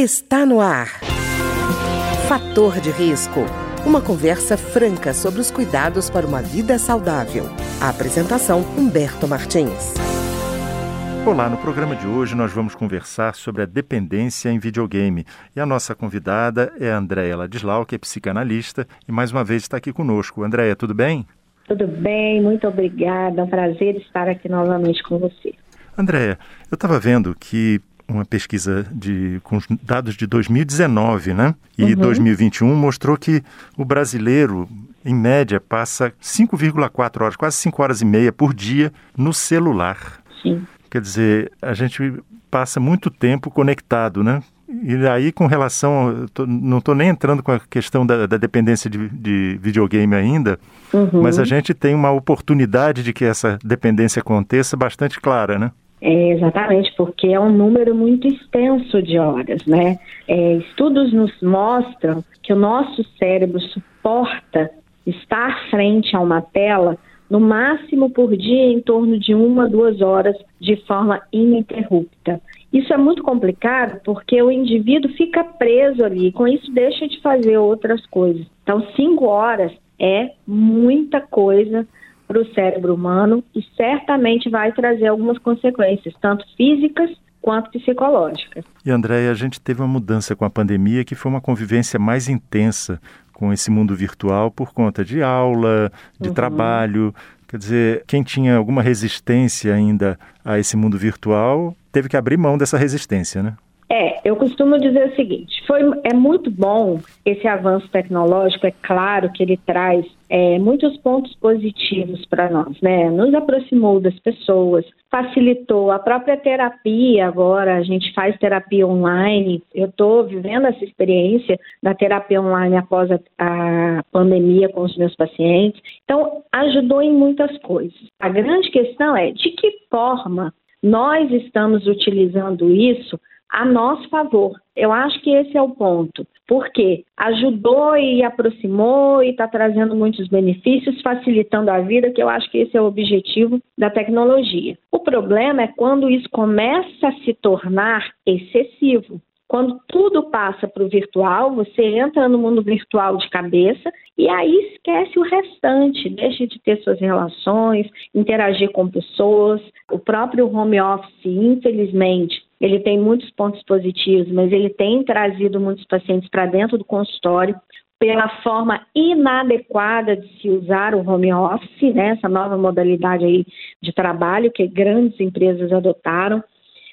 Está no ar. Fator de risco. Uma conversa franca sobre os cuidados para uma vida saudável. A apresentação Humberto Martins. Olá, no programa de hoje nós vamos conversar sobre a dependência em videogame. E a nossa convidada é a Andréia Ladislau, que é psicanalista e mais uma vez está aqui conosco. Andréia, tudo bem? Tudo bem, muito obrigada. É um prazer estar aqui novamente com você. Andréia, eu estava vendo que uma pesquisa de, com dados de 2019, né? E uhum. 2021 mostrou que o brasileiro, em média, passa 5,4 horas, quase 5 horas e meia por dia no celular. Sim. Quer dizer, a gente passa muito tempo conectado, né? E aí, com relação. Tô, não estou nem entrando com a questão da, da dependência de, de, videogame ainda, uhum. mas a gente tem uma oportunidade de que essa dependência aconteça bastante clara, né? É, exatamente, porque é um número muito extenso de horas, né? É, estudos nos mostram que o nosso cérebro suporta estar frente a uma tela no máximo por dia em torno de uma, duas horas de forma ininterrupta. Isso é muito complicado porque o indivíduo fica preso ali, com isso deixa de fazer outras coisas. Então, cinco horas é muita coisa para o cérebro humano e certamente vai trazer algumas consequências, tanto físicas quanto psicológicas. E Andréia, a gente teve uma mudança com a pandemia que foi uma convivência mais intensa com esse mundo virtual por conta de aula, de uhum. trabalho. Quer dizer, quem tinha alguma resistência ainda a esse mundo virtual teve que abrir mão dessa resistência, né? É, eu costumo dizer o seguinte: foi, é muito bom esse avanço tecnológico, é claro que ele traz é, muitos pontos positivos para nós, né? Nos aproximou das pessoas, facilitou a própria terapia. Agora a gente faz terapia online. Eu estou vivendo essa experiência da terapia online após a, a pandemia com os meus pacientes. Então, ajudou em muitas coisas. A grande questão é de que forma nós estamos utilizando isso a nosso favor. Eu acho que esse é o ponto. Porque ajudou e aproximou e está trazendo muitos benefícios, facilitando a vida, que eu acho que esse é o objetivo da tecnologia. O problema é quando isso começa a se tornar excessivo. Quando tudo passa para o virtual, você entra no mundo virtual de cabeça e aí esquece o restante, deixa de ter suas relações, interagir com pessoas. O próprio home office, infelizmente, ele tem muitos pontos positivos, mas ele tem trazido muitos pacientes para dentro do consultório pela forma inadequada de se usar o home office, né, essa nova modalidade aí de trabalho que grandes empresas adotaram,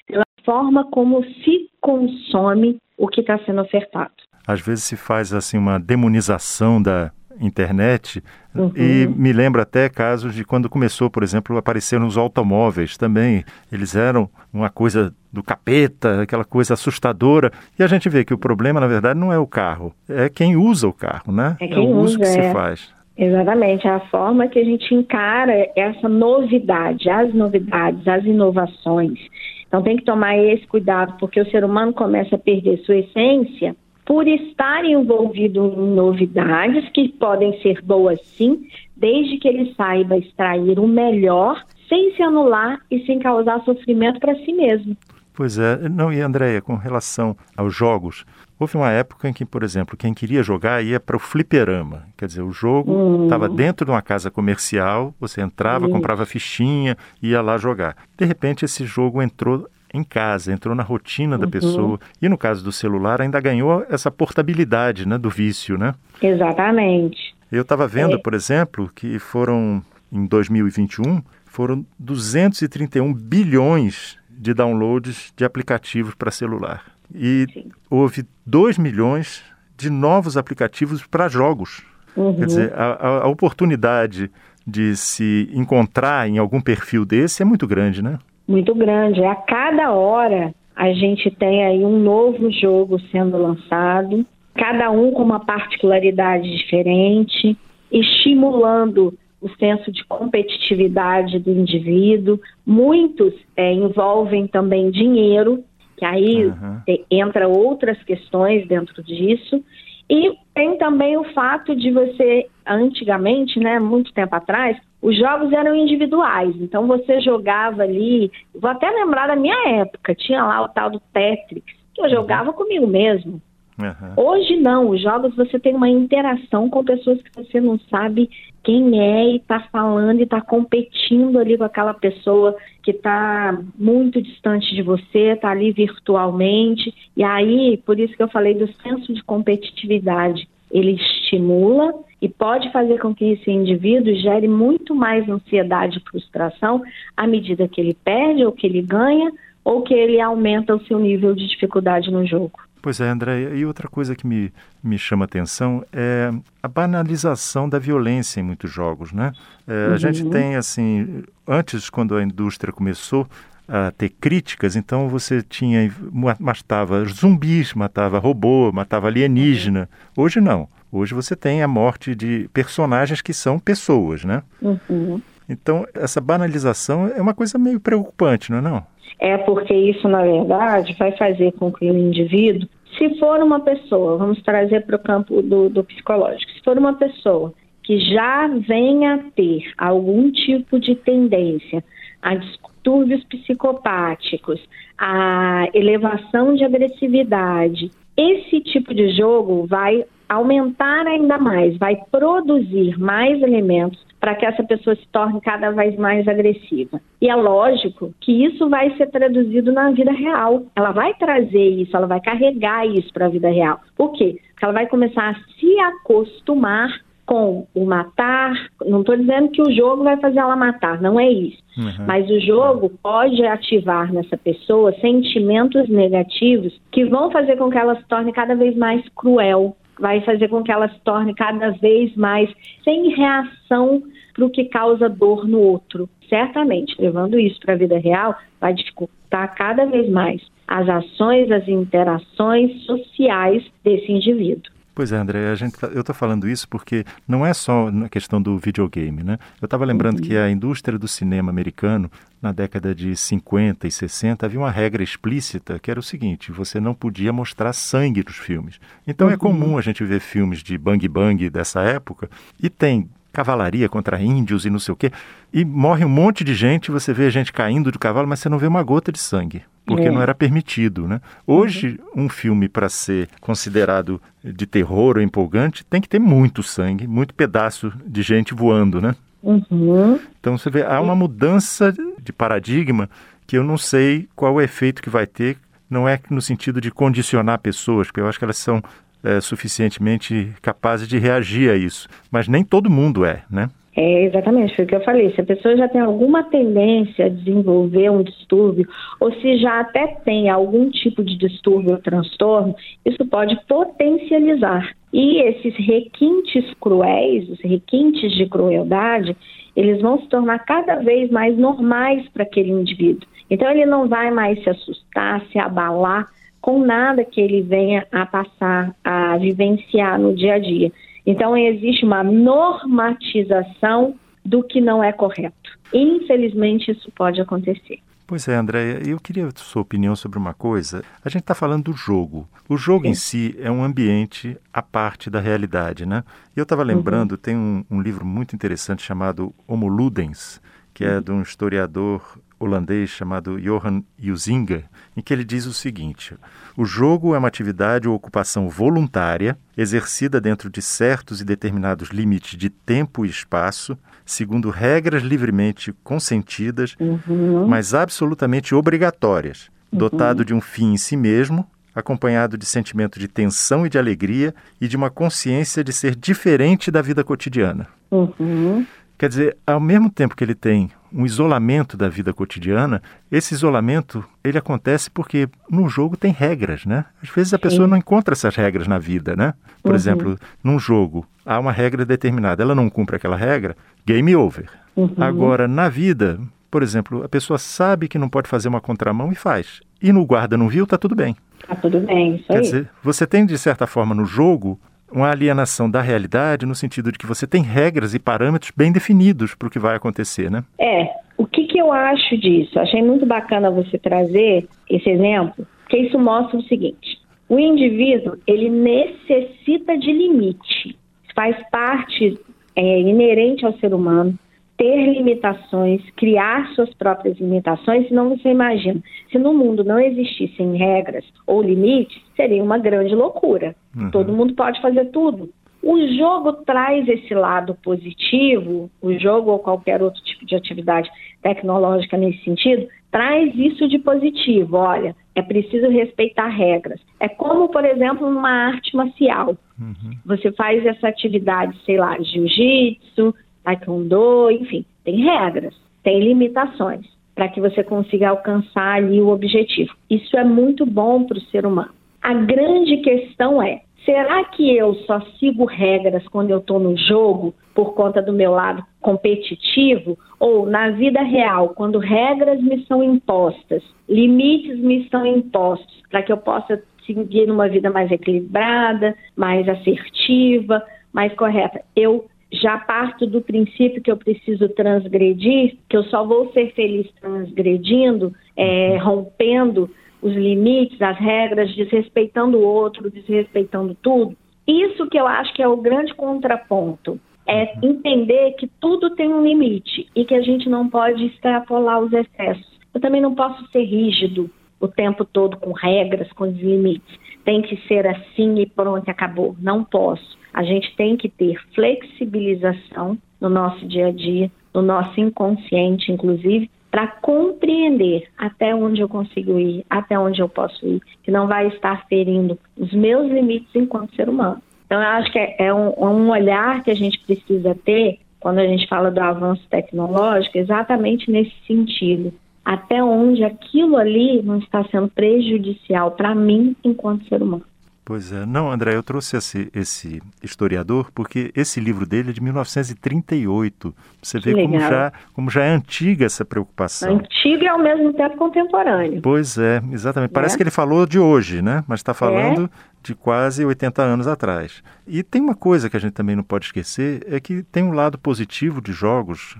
pela forma como se consome o que está sendo ofertado. Às vezes se faz assim uma demonização da internet uhum. e me lembra até casos de quando começou, por exemplo, a aparecer nos automóveis também. Eles eram uma coisa do capeta, aquela coisa assustadora. E a gente vê que o problema, na verdade, não é o carro, é quem usa o carro, né? É, é o uso usa, que é. se faz. Exatamente, é a forma que a gente encara essa novidade, as novidades, as inovações. Então tem que tomar esse cuidado, porque o ser humano começa a perder sua essência por estar envolvido em novidades que podem ser boas sim, desde que ele saiba extrair o melhor sem se anular e sem causar sofrimento para si mesmo. Pois é, não, e Andréia, com relação aos jogos, houve uma época em que, por exemplo, quem queria jogar ia para o fliperama. Quer dizer, o jogo estava hum. dentro de uma casa comercial, você entrava, comprava fichinha, ia lá jogar. De repente, esse jogo entrou em casa, entrou na rotina da uhum. pessoa. E no caso do celular, ainda ganhou essa portabilidade né, do vício, né? Exatamente. Eu estava vendo, é. por exemplo, que foram, em 2021, foram 231 bilhões de downloads de aplicativos para celular. E Sim. houve 2 milhões de novos aplicativos para jogos. Uhum. Quer dizer, a, a oportunidade de se encontrar em algum perfil desse é muito grande, né? Muito grande. A cada hora a gente tem aí um novo jogo sendo lançado, cada um com uma particularidade diferente, estimulando o senso de competitividade do indivíduo. Muitos é, envolvem também dinheiro, que aí uhum. entra outras questões dentro disso. E tem também o fato de você, antigamente, né, muito tempo atrás, os jogos eram individuais, então você jogava ali. Vou até lembrar da minha época, tinha lá o tal do Tetris, Eu jogava comigo mesmo. Uhum. Hoje não, os jogos você tem uma interação com pessoas que você não sabe quem é e está falando e está competindo ali com aquela pessoa que está muito distante de você, está ali virtualmente. E aí, por isso que eu falei do senso de competitividade. Ele estimula e pode fazer com que esse indivíduo gere muito mais ansiedade e frustração à medida que ele perde ou que ele ganha ou que ele aumenta o seu nível de dificuldade no jogo. Pois é, André, e outra coisa que me, me chama atenção é a banalização da violência em muitos jogos, né? É, uhum. A gente tem, assim, antes, quando a indústria começou a ter críticas, então você tinha, matava zumbis, matava robô, matava alienígena. Hoje não. Hoje você tem a morte de personagens que são pessoas, né? Uhum. Então, essa banalização é uma coisa meio preocupante, não é não? É porque isso, na verdade, vai fazer com que o indivíduo se for uma pessoa, vamos trazer para o campo do, do psicológico, se for uma pessoa que já venha a ter algum tipo de tendência a distúrbios psicopáticos, a elevação de agressividade, esse tipo de jogo vai aumentar ainda mais, vai produzir mais elementos para que essa pessoa se torne cada vez mais agressiva. E é lógico que isso vai ser traduzido na vida real. Ela vai trazer isso, ela vai carregar isso para a vida real. Por quê? Porque ela vai começar a se acostumar com o matar. Não estou dizendo que o jogo vai fazer ela matar, não é isso. Uhum. Mas o jogo pode ativar nessa pessoa sentimentos negativos que vão fazer com que ela se torne cada vez mais cruel, vai fazer com que ela se torne cada vez mais sem reação para o que causa dor no outro. Certamente, levando isso para a vida real, vai dificultar cada vez mais as ações, as interações sociais desse indivíduo. Pois é, André, a gente, tá, eu estou falando isso porque não é só na questão do videogame, né? Eu estava lembrando uhum. que a indústria do cinema americano, na década de 50 e 60, havia uma regra explícita que era o seguinte: você não podia mostrar sangue nos filmes. Então é uhum. é comum a gente ver filmes de bang bang dessa época e tem cavalaria contra índios e não sei o quê. E morre um monte de gente, você vê a gente caindo do cavalo, mas você não vê uma gota de sangue, porque é. não era permitido, né? Hoje, uhum. um filme para ser considerado de terror ou empolgante, tem que ter muito sangue, muito pedaço de gente voando, né? Uhum. Então você vê, há uma mudança de paradigma que eu não sei qual o efeito que vai ter, não é no sentido de condicionar pessoas, porque eu acho que elas são é, suficientemente capazes de reagir a isso. Mas nem todo mundo é, né? É, exatamente, foi o que eu falei. Se a pessoa já tem alguma tendência a desenvolver um distúrbio, ou se já até tem algum tipo de distúrbio ou transtorno, isso pode potencializar. E esses requintes cruéis, os requintes de crueldade, eles vão se tornar cada vez mais normais para aquele indivíduo. Então, ele não vai mais se assustar, se abalar com nada que ele venha a passar, a vivenciar no dia a dia. Então, existe uma normatização do que não é correto. Infelizmente, isso pode acontecer. Pois é, Andréia, eu queria a sua opinião sobre uma coisa. A gente está falando do jogo. O jogo Sim. em si é um ambiente à parte da realidade, né? E eu estava uhum. lembrando, uhum. tem um, um, livro muito interessante chamado Homo Ludens, que é de um historiador holandês chamado Johan Huizinga, em que ele diz o seguinte: o jogo é uma atividade ou ocupação voluntária, exercida dentro de certos e determinados limites de tempo e espaço, segundo regras livremente consentidas, uhum. mas absolutamente obrigatórias, uhum. dotado de um fim em si mesmo, acompanhado de sentimento de tensão e de alegria e de uma consciência de ser diferente da vida cotidiana. Uhum. Quer dizer, ao mesmo tempo que ele tem um isolamento da vida cotidiana, esse isolamento ele acontece porque no jogo tem regras, né? Às vezes a Sim. pessoa não encontra essas regras na vida, né? Por uhum. exemplo, num jogo há uma regra determinada, ela não cumpre aquela regra, game over. Uhum. Agora, na vida, por exemplo, a pessoa sabe que não pode fazer uma contramão e faz. E no guarda não viu, tá tudo bem. Tá tudo bem, isso Quer aí. dizer, você tem de certa forma no jogo uma alienação da realidade no sentido de que você tem regras e parâmetros bem definidos para o que vai acontecer, né? É. O que, que eu acho disso? Achei muito bacana você trazer esse exemplo, porque isso mostra o seguinte: o indivíduo ele necessita de limite, faz parte é, inerente ao ser humano. Ter limitações, criar suas próprias limitações, senão você imagina, se no mundo não existissem regras ou limites, seria uma grande loucura. Uhum. Todo mundo pode fazer tudo. O jogo traz esse lado positivo, o jogo ou qualquer outro tipo de atividade tecnológica nesse sentido, traz isso de positivo. Olha, é preciso respeitar regras. É como, por exemplo, numa arte marcial. Uhum. Você faz essa atividade, sei lá, jiu-jitsu, taekwondo, enfim, tem regras, tem limitações para que você consiga alcançar ali o objetivo. Isso é muito bom para o ser humano. A grande questão é: será que eu só sigo regras quando eu estou no jogo por conta do meu lado competitivo? Ou na vida real, quando regras me são impostas, limites me são impostos para que eu possa seguir numa vida mais equilibrada, mais assertiva, mais correta? Eu já parto do princípio que eu preciso transgredir, que eu só vou ser feliz transgredindo, é, rompendo os limites, as regras, desrespeitando o outro, desrespeitando tudo. Isso que eu acho que é o grande contraponto. É entender que tudo tem um limite e que a gente não pode extrapolar os excessos. Eu também não posso ser rígido o tempo todo com regras, com os limites. Tem que ser assim e pronto, acabou. Não posso. A gente tem que ter flexibilização no nosso dia a dia, no nosso inconsciente, inclusive, para compreender até onde eu consigo ir, até onde eu posso ir, que não vai estar ferindo os meus limites enquanto ser humano. Então, eu acho que é, é um, é um olhar que a gente precisa ter quando a gente fala do avanço tecnológico, exatamente nesse sentido. Até onde aquilo ali não está sendo prejudicial para mim enquanto ser humano. Pois é. Não, André, eu trouxe esse, esse historiador porque esse livro dele é de 1938. Você vê como já, como já é antiga essa preocupação. Antiga e ao mesmo tempo contemporânea. Pois é, exatamente. Parece é. que ele falou de hoje, né? Mas está falando é de quase 80 anos atrás. E tem uma coisa que a gente também não pode esquecer, é que tem um lado positivo de jogos,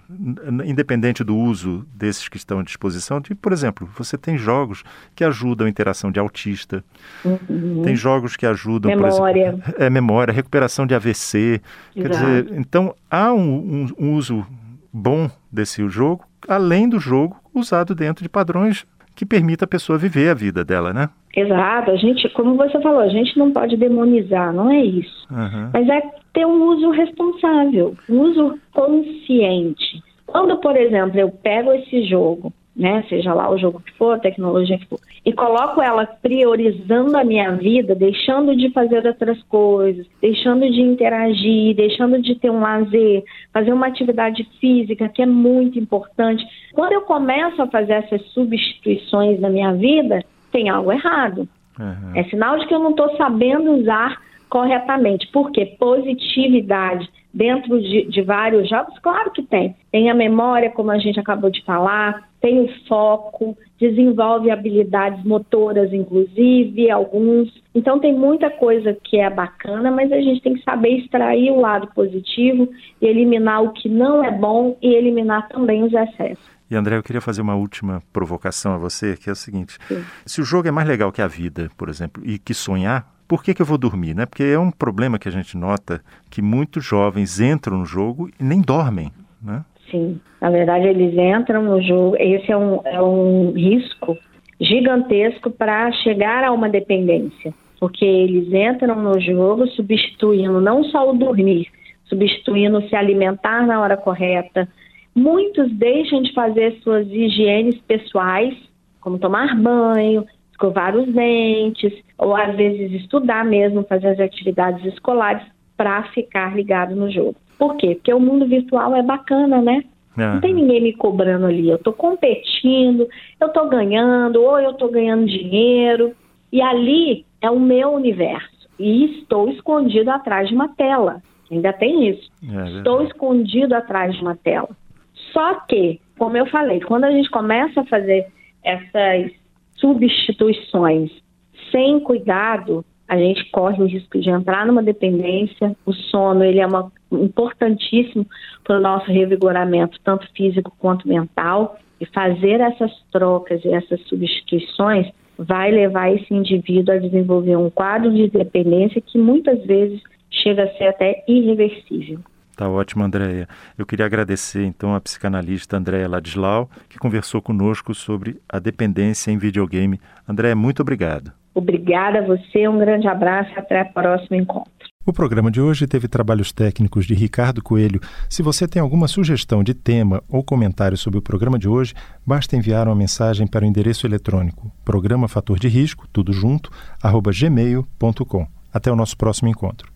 independente do uso desses que estão à disposição. De, por exemplo, você tem jogos que ajudam a interação de autista, uhum. tem jogos que ajudam... Memória. Exemplo, é, memória, recuperação de AVC. Exato. Quer dizer, então há um, um, um uso bom desse jogo, além do jogo usado dentro de padrões que permita a pessoa viver a vida dela, né? Exato, a gente, como você falou, a gente não pode demonizar, não é isso. Uhum. Mas é ter um uso responsável, um uso consciente. Quando, por exemplo, eu pego esse jogo né? Seja lá o jogo que for, a tecnologia que for, e coloco ela priorizando a minha vida, deixando de fazer outras coisas, deixando de interagir, deixando de ter um lazer, fazer uma atividade física que é muito importante. Quando eu começo a fazer essas substituições na minha vida, tem algo errado. Uhum. É sinal de que eu não estou sabendo usar corretamente. Porque positividade dentro de, de, vários jogos, claro que tem. Tem a memória, como a gente acabou de falar, tem o foco, desenvolve habilidades motoras, inclusive, alguns. Então, tem muita coisa que é bacana, mas a gente tem que saber extrair o lado positivo e eliminar o que não é bom e eliminar também os excessos. E André, eu queria fazer uma última provocação a você, que é o seguinte: Sim. se o jogo é mais legal que a vida, por exemplo, e que sonhar, por que, que eu vou dormir? Né? Porque é um problema que a gente nota que muitos jovens entram no jogo e nem dormem. Né? Sim, na verdade eles entram no jogo, esse é um, é um risco gigantesco para chegar a uma dependência, porque eles entram no jogo substituindo não só o dormir, substituindo se alimentar na hora correta. Muitos deixam de fazer suas higienes pessoais, como tomar banho, escovar os dentes, ou às vezes estudar mesmo, fazer as atividades escolares para ficar ligado no jogo. Por quê? Porque o mundo virtual é bacana, né? Uhum. Não tem ninguém me cobrando ali. Eu estou competindo, eu estou ganhando, ou eu estou ganhando dinheiro. E ali é o meu universo. E estou escondido atrás de uma tela. Ainda tem isso. É estou escondido atrás de uma tela. Só que, como eu falei, quando a gente começa a fazer essas substituições sem cuidado, a gente corre o risco de entrar numa dependência. O sono ele é uma, importantíssimo para o nosso revigoramento, tanto físico quanto mental. E fazer essas trocas e essas substituições vai levar esse indivíduo a desenvolver um quadro de dependência que muitas vezes chega a ser até irreversível. Tá ótimo, Andréia. Eu queria agradecer então a psicanalista Andréia Ladislau, que conversou conosco sobre a dependência em videogame. Andréia, muito obrigado. Obrigada a você, um grande abraço e até o próximo encontro. O programa de hoje teve trabalhos técnicos de Ricardo Coelho. Se você tem alguma sugestão de tema ou comentário sobre o programa de hoje, basta enviar uma mensagem para o endereço eletrônico programa fator de risco, tudo junto, arroba gmail.com. Até o nosso próximo encontro.